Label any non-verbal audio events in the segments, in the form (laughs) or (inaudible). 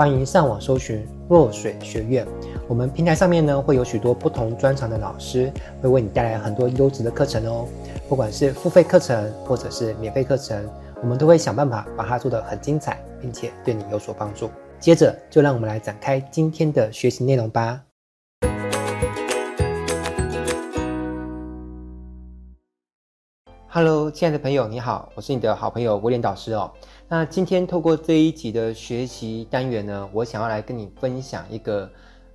欢迎上网搜寻若水学院。我们平台上面呢会有许多不同专长的老师，会为你带来很多优质的课程哦。不管是付费课程或者是免费课程，我们都会想办法把它做得很精彩，并且对你有所帮助。接着就让我们来展开今天的学习内容吧。Hello，亲爱的朋友，你好，我是你的好朋友威廉导师哦。那今天透过这一集的学习单元呢，我想要来跟你分享一个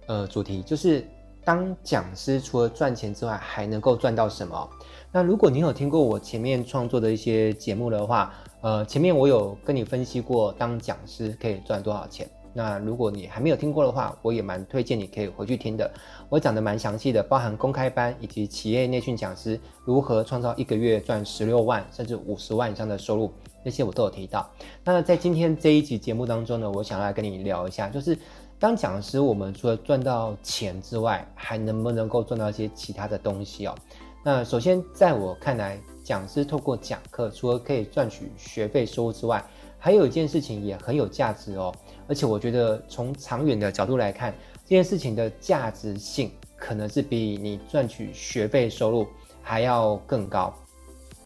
呃主题，就是当讲师除了赚钱之外，还能够赚到什么？那如果你有听过我前面创作的一些节目的话，呃，前面我有跟你分析过当讲师可以赚多少钱。那如果你还没有听过的话，我也蛮推荐你可以回去听的。我讲的蛮详细的，包含公开班以及企业内训讲师如何创造一个月赚十六万甚至五十万以上的收入，这些我都有提到。那在今天这一集节目当中呢，我想要跟你聊一下，就是当讲师，我们除了赚到钱之外，还能不能够赚到一些其他的东西哦？那首先，在我看来，讲师透过讲课，除了可以赚取学费收入之外，还有一件事情也很有价值哦。而且我觉得，从长远的角度来看，这件事情的价值性可能是比你赚取学费收入还要更高。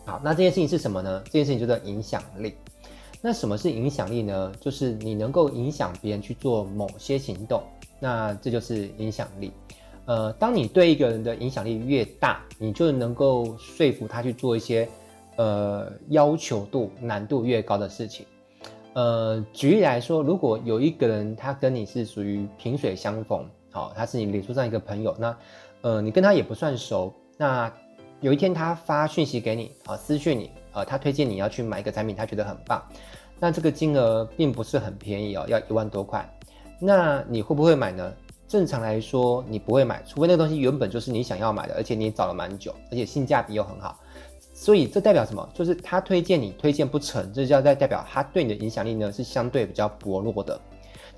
好，那这件事情是什么呢？这件事情叫做影响力。那什么是影响力呢？就是你能够影响别人去做某些行动，那这就是影响力。呃，当你对一个人的影响力越大，你就能够说服他去做一些呃要求度难度越高的事情。呃，举例来说，如果有一个人他跟你是属于萍水相逢，好、他是你脸书上一个朋友，那呃，你跟他也不算熟，那有一天他发讯息给你，啊、私讯你，呃，他推荐你要去买一个产品，他觉得很棒，那这个金额并不是很便宜哦，要一万多块，那你会不会买呢？正常来说，你不会买，除非那个东西原本就是你想要买的，而且你找了蛮久，而且性价比又很好。所以这代表什么？就是他推荐你推荐不成，这叫在代表他对你的影响力呢是相对比较薄弱的。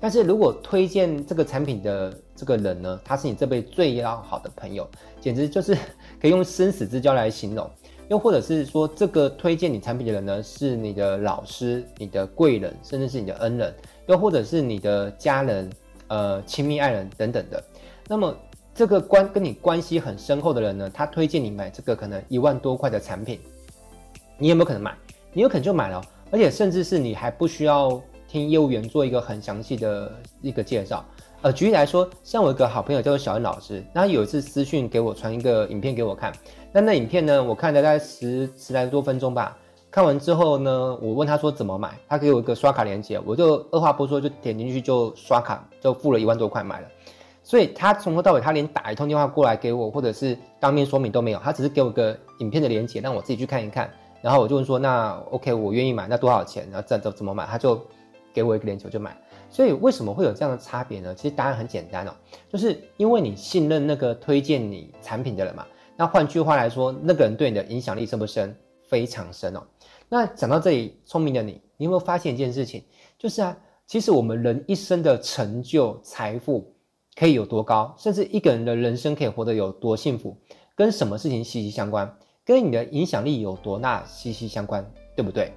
但是如果推荐这个产品的这个人呢，他是你这辈子最要好的朋友，简直就是可以用生死之交来形容。又或者是说，这个推荐你产品的人呢，是你的老师、你的贵人，甚至是你的恩人，又或者是你的家人、呃亲密爱人等等的。那么。这个关跟你关系很深厚的人呢，他推荐你买这个可能一万多块的产品，你有没有可能买？你有可能就买了，而且甚至是你还不需要听业务员做一个很详细的一个介绍。呃，举例来说，像我一个好朋友叫做小恩老师，那他有一次私讯给我传一个影片给我看，那那影片呢，我看了大概十十来多分钟吧。看完之后呢，我问他说怎么买，他给我一个刷卡链接，我就二话不说就点进去就刷卡，就付了一万多块买了。所以他从头到尾，他连打一通电话过来给我，或者是当面说明都没有，他只是给我个影片的连接，让我自己去看一看。然后我就问说：“那 OK，我愿意买，那多少钱？然后怎怎怎么买？”他就给我一个连球，就买。所以为什么会有这样的差别呢？其实答案很简单哦，就是因为你信任那个推荐你产品的人嘛。那换句话来说，那个人对你的影响力深不深？非常深哦。那讲到这里，聪明的你，你有没有发现一件事情？就是啊，其实我们人一生的成就、财富。可以有多高，甚至一个人的人生可以活得有多幸福，跟什么事情息息相关？跟你的影响力有多大息息相关，对不对？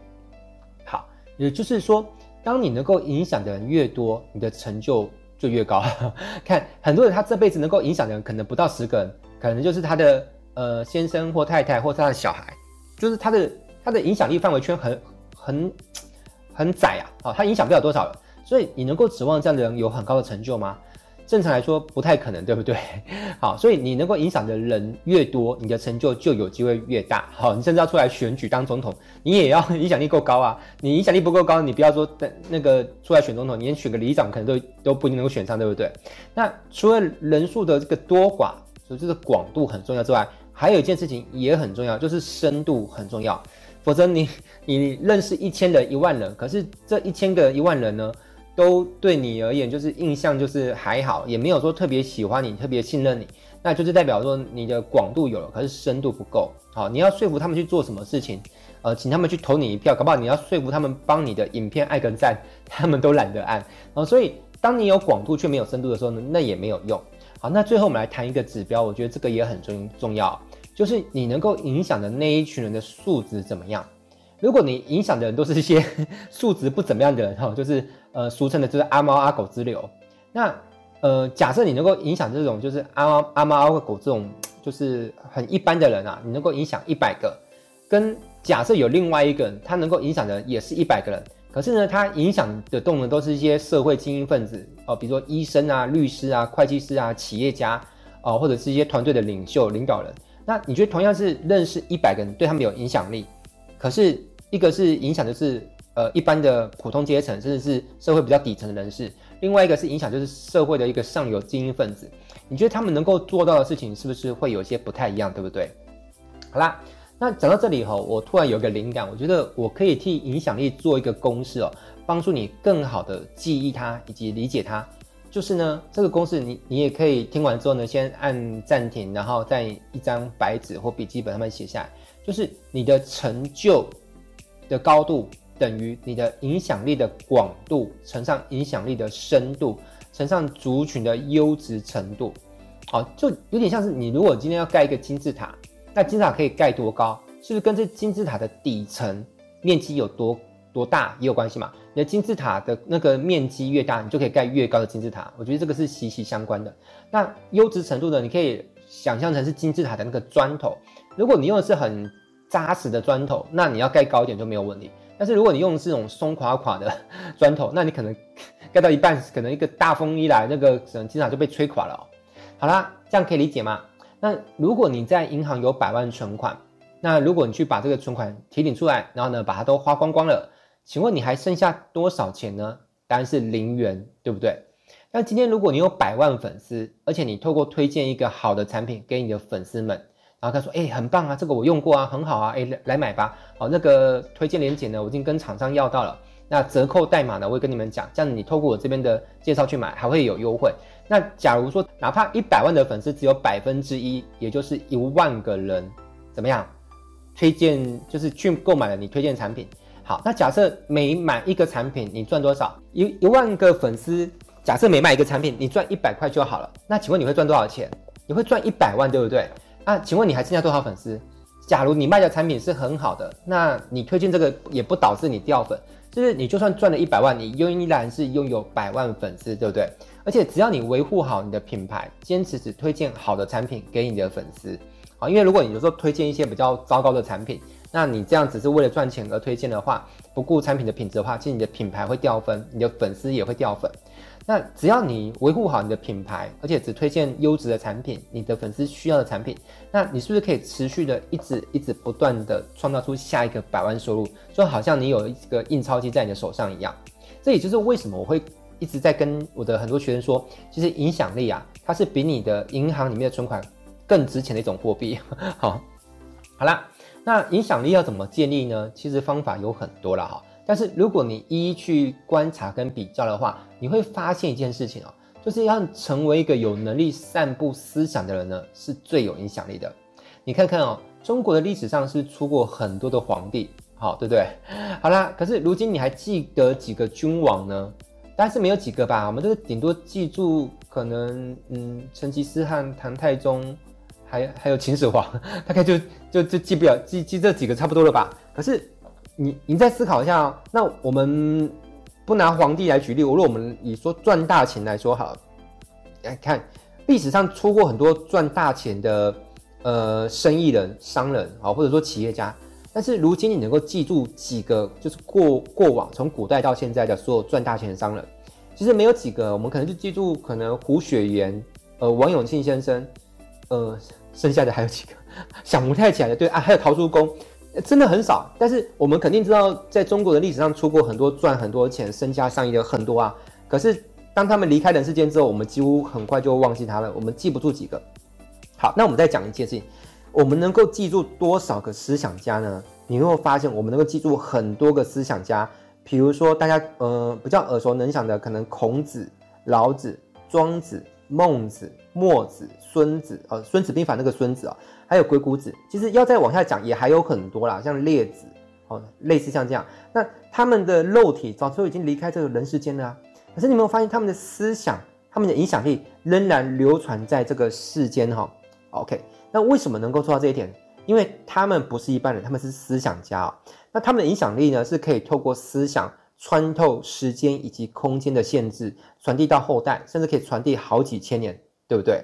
好，也就是说，当你能够影响的人越多，你的成就就越高。(laughs) 看很多人，他这辈子能够影响的人可能不到十个人，可能就是他的呃先生或太太或他的小孩，就是他的他的影响力范围圈很很很窄啊，好，他影响不了多少人，所以你能够指望这样的人有很高的成就吗？正常来说不太可能，对不对？(laughs) 好，所以你能够影响的人越多，你的成就就有机会越大。好，你甚至要出来选举当总统，你也要影响力够高啊。你影响力不够高，你不要说等那个出来选总统，你连选个里长可能都都不一定能够选上，对不对？那除了人数的这个多寡，所以这个广度很重要之外，还有一件事情也很重要，就是深度很重要。否则你你认识一千人、一万人，可是这一千个一万人呢？都对你而言就是印象就是还好，也没有说特别喜欢你、特别信任你，那就是代表说你的广度有了，可是深度不够。好，你要说服他们去做什么事情，呃，请他们去投你一票，搞不好你要说服他们帮你的影片按个赞，他们都懒得按。哦，所以当你有广度却没有深度的时候呢，那也没有用。好，那最后我们来谈一个指标，我觉得这个也很重重要，就是你能够影响的那一群人的素质怎么样。如果你影响的人都是一些 (laughs) 素质不怎么样的人哈，就是呃俗称的就是阿猫阿狗之流。那呃假设你能够影响这种就是阿猫阿猫阿狗这种就是很一般的人啊，你能够影响一百个，跟假设有另外一个人他能够影响的也是一百个人，可是呢他影响的动能都是一些社会精英分子哦、呃，比如说医生啊、律师啊、会计师啊、企业家啊、呃，或者是一些团队的领袖领导人。那你觉得同样是认识一百个人，对他们有影响力？可是，一个是影响的是呃一般的普通阶层，甚至是社会比较底层的人士；另外一个是影响就是社会的一个上游精英分子。你觉得他们能够做到的事情，是不是会有些不太一样，对不对？好啦，那讲到这里哈，我突然有个灵感，我觉得我可以替影响力做一个公式哦，帮助你更好的记忆它以及理解它。就是呢，这个公式你你也可以听完之后呢，先按暂停，然后在一张白纸或笔记本上面写下来。就是你的成就的高度等于你的影响力的广度乘上影响力的深度乘上族群的优质程度，好，就有点像是你如果今天要盖一个金字塔，那金字塔可以盖多高，是不是跟这金字塔的底层面积有多多大也有关系嘛？你的金字塔的那个面积越大，你就可以盖越高的金字塔。我觉得这个是息息相关的。那优质程度呢？你可以想象成是金字塔的那个砖头。如果你用的是很扎实的砖头，那你要盖高一点就没有问题。但是如果你用的是这种松垮垮的 (laughs) 砖头，那你可能 (laughs) 盖到一半，可能一个大风一来，那个金字塔就被吹垮了哦。好啦，这样可以理解吗？那如果你在银行有百万存款，那如果你去把这个存款提领出来，然后呢把它都花光光了，请问你还剩下多少钱呢？答案是零元，对不对？那今天如果你有百万粉丝，而且你透过推荐一个好的产品给你的粉丝们。然后他说：“哎、很棒啊，这个我用过啊，很好啊，哎、来买吧。好，那个推荐链接呢，我已经跟厂商要到了。那折扣代码呢，我会跟你们讲，这样你透过我这边的介绍去买，还会有优惠。那假如说，哪怕一百万的粉丝只有百分之一，也就是一万个人，怎么样？推荐就是去购买了你推荐产品。好，那假设每买一个产品，你赚多少？一一万个粉丝，假设每买一个产品，你赚一百块就好了。那请问你会赚多少钱？你会赚一百万，对不对？”啊，请问你还剩下多少粉丝？假如你卖的产品是很好的，那你推荐这个也不导致你掉粉，就是你就算赚了一百万，你依然是拥有百万粉丝，对不对？而且只要你维护好你的品牌，坚持只推荐好的产品给你的粉丝，啊，因为如果你有时候推荐一些比较糟糕的产品，那你这样只是为了赚钱而推荐的话，不顾产品的品质的话，其实你的品牌会掉分，你的粉丝也会掉粉。那只要你维护好你的品牌，而且只推荐优质的产品，你的粉丝需要的产品，那你是不是可以持续的一直一直不断的创造出下一个百万收入？就好像你有一个印钞机在你的手上一样。这也就是为什么我会一直在跟我的很多学生说，其实影响力啊，它是比你的银行里面的存款更值钱的一种货币。(laughs) 好，好啦，那影响力要怎么建立呢？其实方法有很多了哈。但是如果你一一去观察跟比较的话，你会发现一件事情哦，就是要成为一个有能力散布思想的人呢，是最有影响力的。你看看哦，中国的历史上是出过很多的皇帝，好，对不对？好啦，可是如今你还记得几个君王呢？但是没有几个吧。我们这个顶多记住可能，嗯，成吉思汗、唐太宗，还还有秦始皇，大概就就就记不了，记记这几个差不多了吧。可是。你你再思考一下哦，那我们不拿皇帝来举例，如果我们以说赚大钱来说好，来看历史上出过很多赚大钱的呃生意人、商人啊，或者说企业家，但是如今你能够记住几个，就是过过往从古代到现在的所有赚大钱的商人，其实没有几个，我们可能就记住可能胡雪岩、呃王永庆先生，呃剩下的还有几个想不太起来的，对啊，还有陶朱公。真的很少，但是我们肯定知道，在中国的历史上出过很多赚很多钱、身家上亿的很多啊。可是当他们离开人世间之后，我们几乎很快就忘记他了，我们记不住几个。好，那我们再讲一件事情，我们能够记住多少个思想家呢？你会发现，我们能够记住很多个思想家，比如说大家呃比较耳熟能详的，可能孔子、老子、庄子、孟子、墨子、孙子，呃，《孙子兵法》那个孙子啊，还有鬼谷子。其实要再往下讲，也还有很多啦，像列子，哦，类似像这样。那他们的肉体早就已经离开这个人世间了啊，可是你有没有发现他们的思想、他们的影响力仍然流传在这个世间哈？OK，那为什么能够做到这一点？因为他们不是一般人，他们是思想家啊。那他们的影响力呢，是可以透过思想穿透时间以及空间的限制，传递到后代，甚至可以传递好几千年，对不对？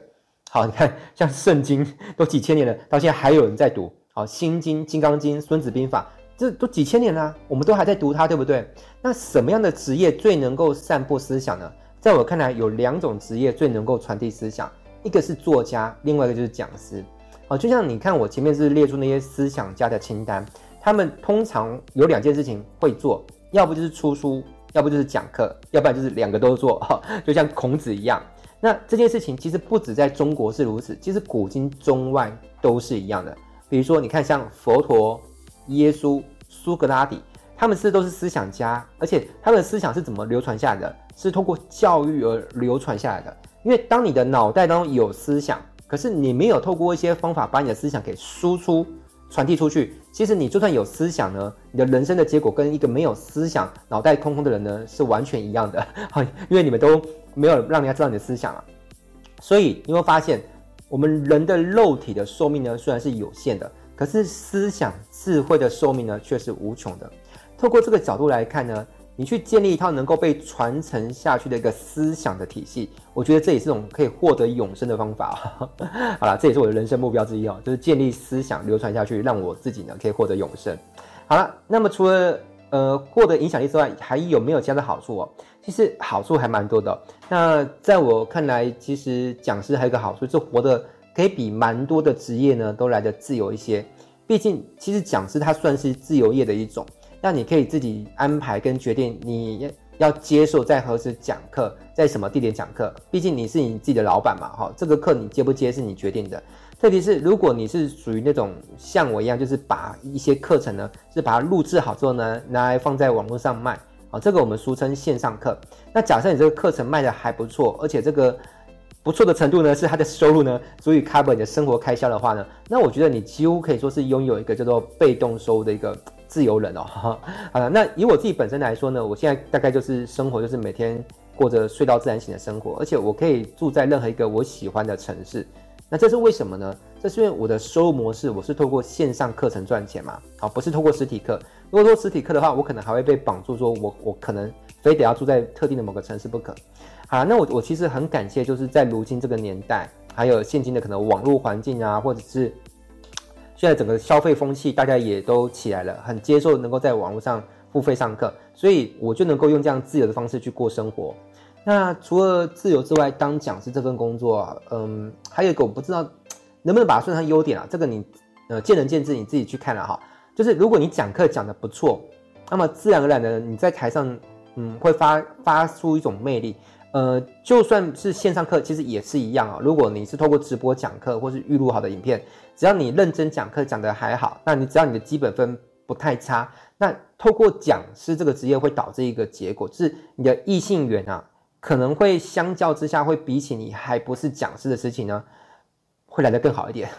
好，你看像圣经都几千年了，到现在还有人在读。好，心经、金刚经、孙子兵法。这都几千年了，我们都还在读它，对不对？那什么样的职业最能够散播思想呢？在我看来，有两种职业最能够传递思想，一个是作家，另外一个就是讲师。哦，就像你看我前面是列出那些思想家的清单，他们通常有两件事情会做，要不就是出书，要不就是讲课，要不然就是两个都做。(laughs) 就像孔子一样，那这件事情其实不止在中国是如此，其实古今中外都是一样的。比如说，你看像佛陀。耶稣、苏格拉底，他们是都是思想家，而且他们的思想是怎么流传下来的？是通过教育而流传下来的。因为当你的脑袋当中有思想，可是你没有透过一些方法把你的思想给输出、传递出去，其实你就算有思想呢，你的人生的结果跟一个没有思想、脑袋空空的人呢是完全一样的。(laughs) 因为你们都没有让人家知道你的思想啊。所以你会发现，我们人的肉体的寿命呢，虽然是有限的。可是思想智慧的寿命呢，却是无穷的。透过这个角度来看呢，你去建立一套能够被传承下去的一个思想的体系，我觉得这也是种可以获得永生的方法。(laughs) 好了，这也是我的人生目标之一哦，就是建立思想流传下去，让我自己呢可以获得永生。好了，那么除了呃获得影响力之外，还有没有其他的好处哦？其实好处还蛮多的。那在我看来，其实讲师还有一个好处，就活得。可以比蛮多的职业呢都来得自由一些，毕竟其实讲师他算是自由业的一种，那你可以自己安排跟决定你要要接受在何时讲课，在什么地点讲课，毕竟你是你自己的老板嘛，哈，这个课你接不接是你决定的。特别是如果你是属于那种像我一样，就是把一些课程呢是把它录制好之后呢拿来放在网络上卖，啊，这个我们俗称线上课。那假设你这个课程卖的还不错，而且这个。不错的程度呢，是他的收入呢足以 cover 你的生活开销的话呢，那我觉得你几乎可以说是拥有一个叫做被动收入的一个自由人哦。(laughs) 好了，那以我自己本身来说呢，我现在大概就是生活就是每天过着睡到自然醒的生活，而且我可以住在任何一个我喜欢的城市。那这是为什么呢？这是因为我的收入模式我是透过线上课程赚钱嘛，好，不是透过实体课。如果说实体课的话，我可能还会被绑住，说我我可能非得要住在特定的某个城市不可。好，那我我其实很感谢，就是在如今这个年代，还有现今的可能网络环境啊，或者是现在整个消费风气，大家也都起来了，很接受能够在网络上付费上课，所以我就能够用这样自由的方式去过生活。那除了自由之外，当讲师这份工作，嗯，还有一个我不知道能不能把它算上优点啊，这个你呃见仁见智，你自己去看了哈。就是如果你讲课讲得不错，那么自然而然的你在台上，嗯，会发发出一种魅力。呃，就算是线上课，其实也是一样啊。如果你是透过直播讲课，或是预录好的影片，只要你认真讲课，讲得还好，那你只要你的基本分不太差，那透过讲师这个职业会导致一个结果，就是你的异性缘啊，可能会相较之下会比起你还不是讲师的事情呢，会来得更好一点。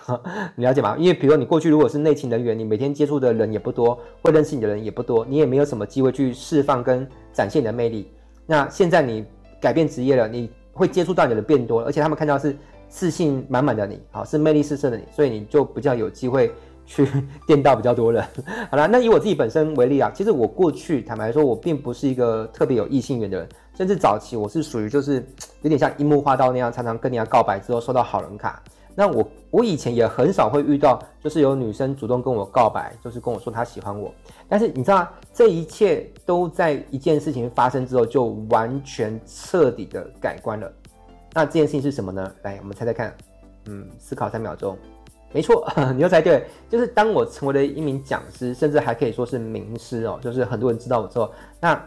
你了解吗？因为比如说你过去如果是内勤人员，你每天接触的人也不多，会认识你的人也不多，你也没有什么机会去释放跟展现你的魅力。那现在你。改变职业了，你会接触到你的人变多，而且他们看到是自信满满的你，好，是魅力四射的你，所以你就比较有机会去 (laughs) 电到比较多人。(laughs) 好啦，那以我自己本身为例啊，其实我过去坦白说，我并不是一个特别有异性缘的人，甚至早期我是属于就是有点像樱木花道那样，常常跟人家告白之后收到好人卡。那我我以前也很少会遇到，就是有女生主动跟我告白，就是跟我说她喜欢我。但是你知道吗？这一切都在一件事情发生之后就完全彻底的改观了。那这件事情是什么呢？来，我们猜猜看。嗯，思考三秒钟。没错，(laughs) 你又猜对，就是当我成为了一名讲师，甚至还可以说是名师哦，就是很多人知道我之后，那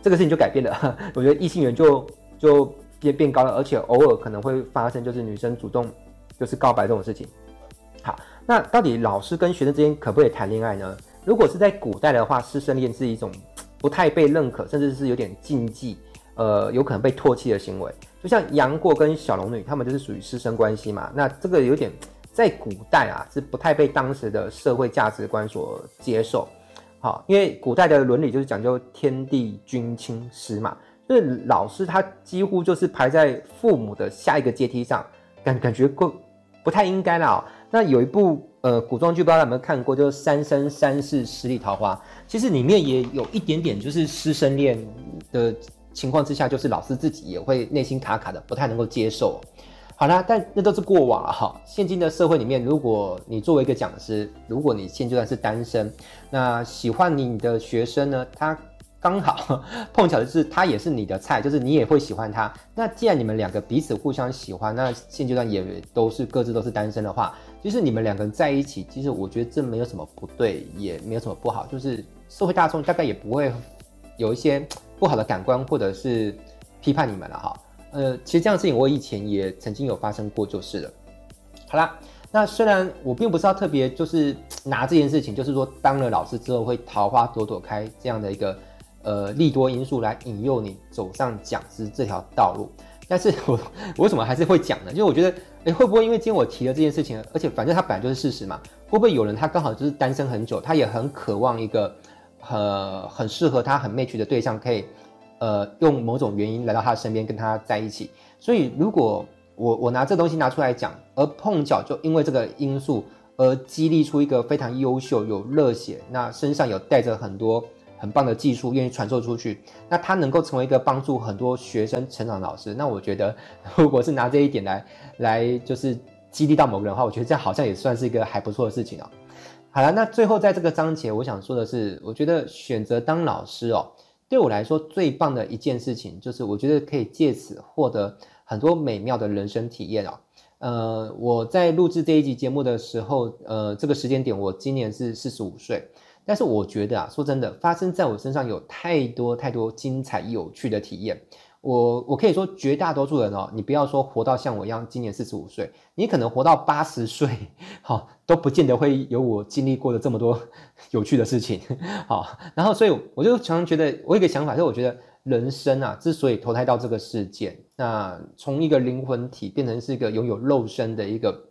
这个事情就改变了。(laughs) 我觉得异性缘就就变变高了，而且偶尔可能会发生，就是女生主动。就是告白这种事情，好，那到底老师跟学生之间可不可以谈恋爱呢？如果是在古代的话，师生恋是一种不太被认可，甚至是有点禁忌，呃，有可能被唾弃的行为。就像杨过跟小龙女，他们就是属于师生关系嘛。那这个有点在古代啊，是不太被当时的社会价值观所接受。好，因为古代的伦理就是讲究天地君亲师嘛，就是老师他几乎就是排在父母的下一个阶梯上，感感觉够不太应该啦。那有一部呃古装剧，不知道有没有看过，就是《三生三世十里桃花》，其实里面也有一点点就是师生恋的情况之下，就是老师自己也会内心卡卡的，不太能够接受。好啦，但那都是过往了哈。现今的社会里面，如果你作为一个讲师，如果你现阶段是单身，那喜欢你的学生呢，他刚好 (laughs) 碰巧的是他也是你的菜，就是你也会喜欢他。那既然你们两个彼此互相喜欢，那现阶段也都是各自都是单身的话，就是你们两个人在一起，其实我觉得这没有什么不对，也没有什么不好，就是社会大众大概也不会有一些不好的感官或者是批判你们了哈。呃，其实这样的事情我以前也曾经有发生过，就是了。好啦，那虽然我并不是要特别就是拿这件事情，就是说当了老师之后会桃花朵朵开这样的一个呃利多因素来引诱你走上讲师这条道路，但是我我为什么还是会讲呢？因为我觉得，哎，会不会因为今天我提了这件事情，而且反正它本来就是事实嘛，会不会有人他刚好就是单身很久，他也很渴望一个呃很适合他很 match 的对象可以。呃，用某种原因来到他身边，跟他在一起。所以，如果我我拿这东西拿出来讲，而碰巧就因为这个因素而激励出一个非常优秀、有热血，那身上有带着很多很棒的技术，愿意传授出去，那他能够成为一个帮助很多学生成长的老师。那我觉得，如果是拿这一点来来就是激励到某个人的话，我觉得这好像也算是一个还不错的事情哦。好了，那最后在这个章节，我想说的是，我觉得选择当老师哦。对我来说，最棒的一件事情就是，我觉得可以借此获得很多美妙的人生体验哦。呃，我在录制这一集节目的时候，呃，这个时间点我今年是四十五岁，但是我觉得啊，说真的，发生在我身上有太多太多精彩有趣的体验。我我可以说，绝大多数人哦，你不要说活到像我一样，今年四十五岁，你可能活到八十岁，好都不见得会有我经历过的这么多 (laughs) 有趣的事情，好，然后所以我就常常觉得，我有一个想法，就是我觉得人生啊，之所以投胎到这个世界，那从一个灵魂体变成是一个拥有肉身的一个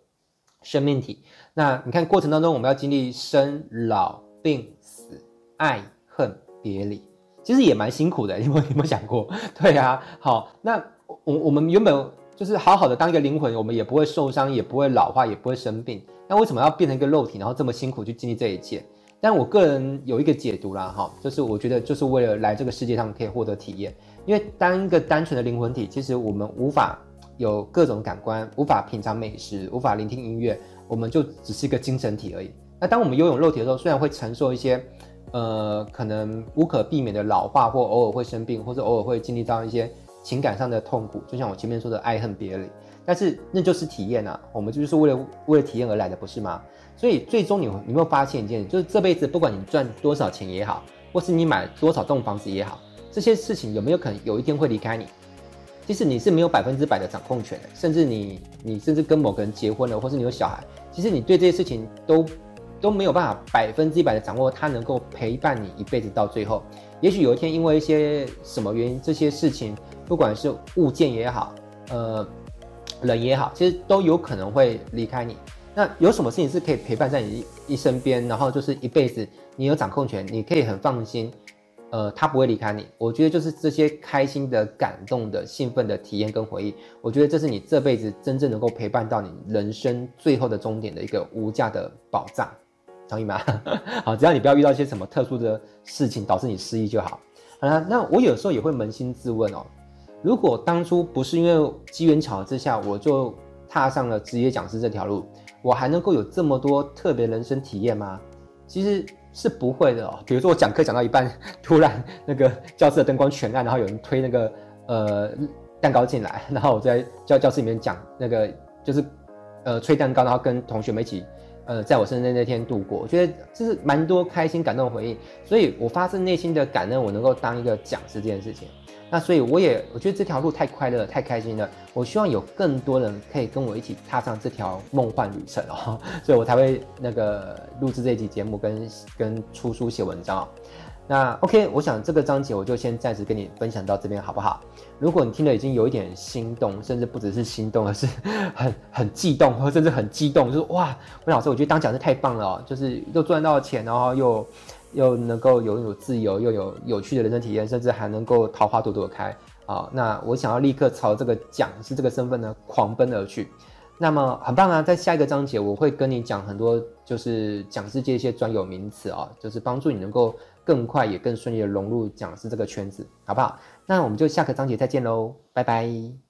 生命体，那你看过程当中，我们要经历生老病死、爱恨别离。其实也蛮辛苦的，(laughs) 你有没有，有没有想过？对啊，好，那我我们原本就是好好的当一个灵魂，我们也不会受伤，也不会老化，也不会生病。那为什么要变成一个肉体，然后这么辛苦去经历这一切？但我个人有一个解读啦，哈，就是我觉得就是为了来这个世界上可以获得体验。因为当一个单纯的灵魂体，其实我们无法有各种感官，无法品尝美食，无法聆听音乐，我们就只是一个精神体而已。那当我们拥有肉体的时候，虽然会承受一些。呃，可能无可避免的老化，或偶尔会生病，或者偶尔会经历到一些情感上的痛苦，就像我前面说的爱恨别离。但是那就是体验啊，我们就是为了为了体验而来的，不是吗？所以最终你你有没有发现一件事，就是这辈子不管你赚多少钱也好，或是你买多少栋房子也好，这些事情有没有可能有一天会离开你？即使你是没有百分之百的掌控权的，甚至你你甚至跟某个人结婚了，或是你有小孩，其实你对这些事情都。都没有办法百分之一百的掌握，他能够陪伴你一辈子到最后。也许有一天，因为一些什么原因，这些事情，不管是物件也好，呃，人也好，其实都有可能会离开你。那有什么事情是可以陪伴在你一身边，然后就是一辈子，你有掌控权，你可以很放心，呃，他不会离开你。我觉得就是这些开心的、感动的、兴奋的体验跟回忆，我觉得这是你这辈子真正能够陪伴到你人生最后的终点的一个无价的宝藏。同意吗？(laughs) 好，只要你不要遇到一些什么特殊的事情导致你失忆就好。好了，那我有时候也会扪心自问哦，如果当初不是因为机缘巧合之下，我就踏上了职业讲师这条路，我还能够有这么多特别人生体验吗？其实是不会的哦。比如说我讲课讲到一半，突然那个教室的灯光全暗，然后有人推那个呃蛋糕进来，然后我在教教室里面讲那个就是呃吹蛋糕，然后跟同学们一起。呃，在我生日那天度过，我觉得这是蛮多开心感动回忆，所以我发自内心的感恩，我能够当一个讲师这件事情。那所以我也我觉得这条路太快乐，太开心了。我希望有更多人可以跟我一起踏上这条梦幻旅程哦，(laughs) 所以我才会那个录制这一集节目跟跟出书写文章。那 OK，我想这个章节我就先暂时跟你分享到这边，好不好？如果你听了已经有一点心动，甚至不只是心动，而是很很悸动，或甚至很激动，就是哇，温老师，我觉得当讲师太棒了，就是又赚到钱，然后又又能够有有自由，又有有趣的人生体验，甚至还能够桃花朵朵开啊！那我想要立刻朝这个讲师这个身份呢狂奔而去。那么很棒啊，在下一个章节我会跟你讲很多，就是讲师界一些专有名词啊，就是帮助你能够更快也更顺利的融入讲师这个圈子，好不好？那我们就下个章节再见喽，拜拜。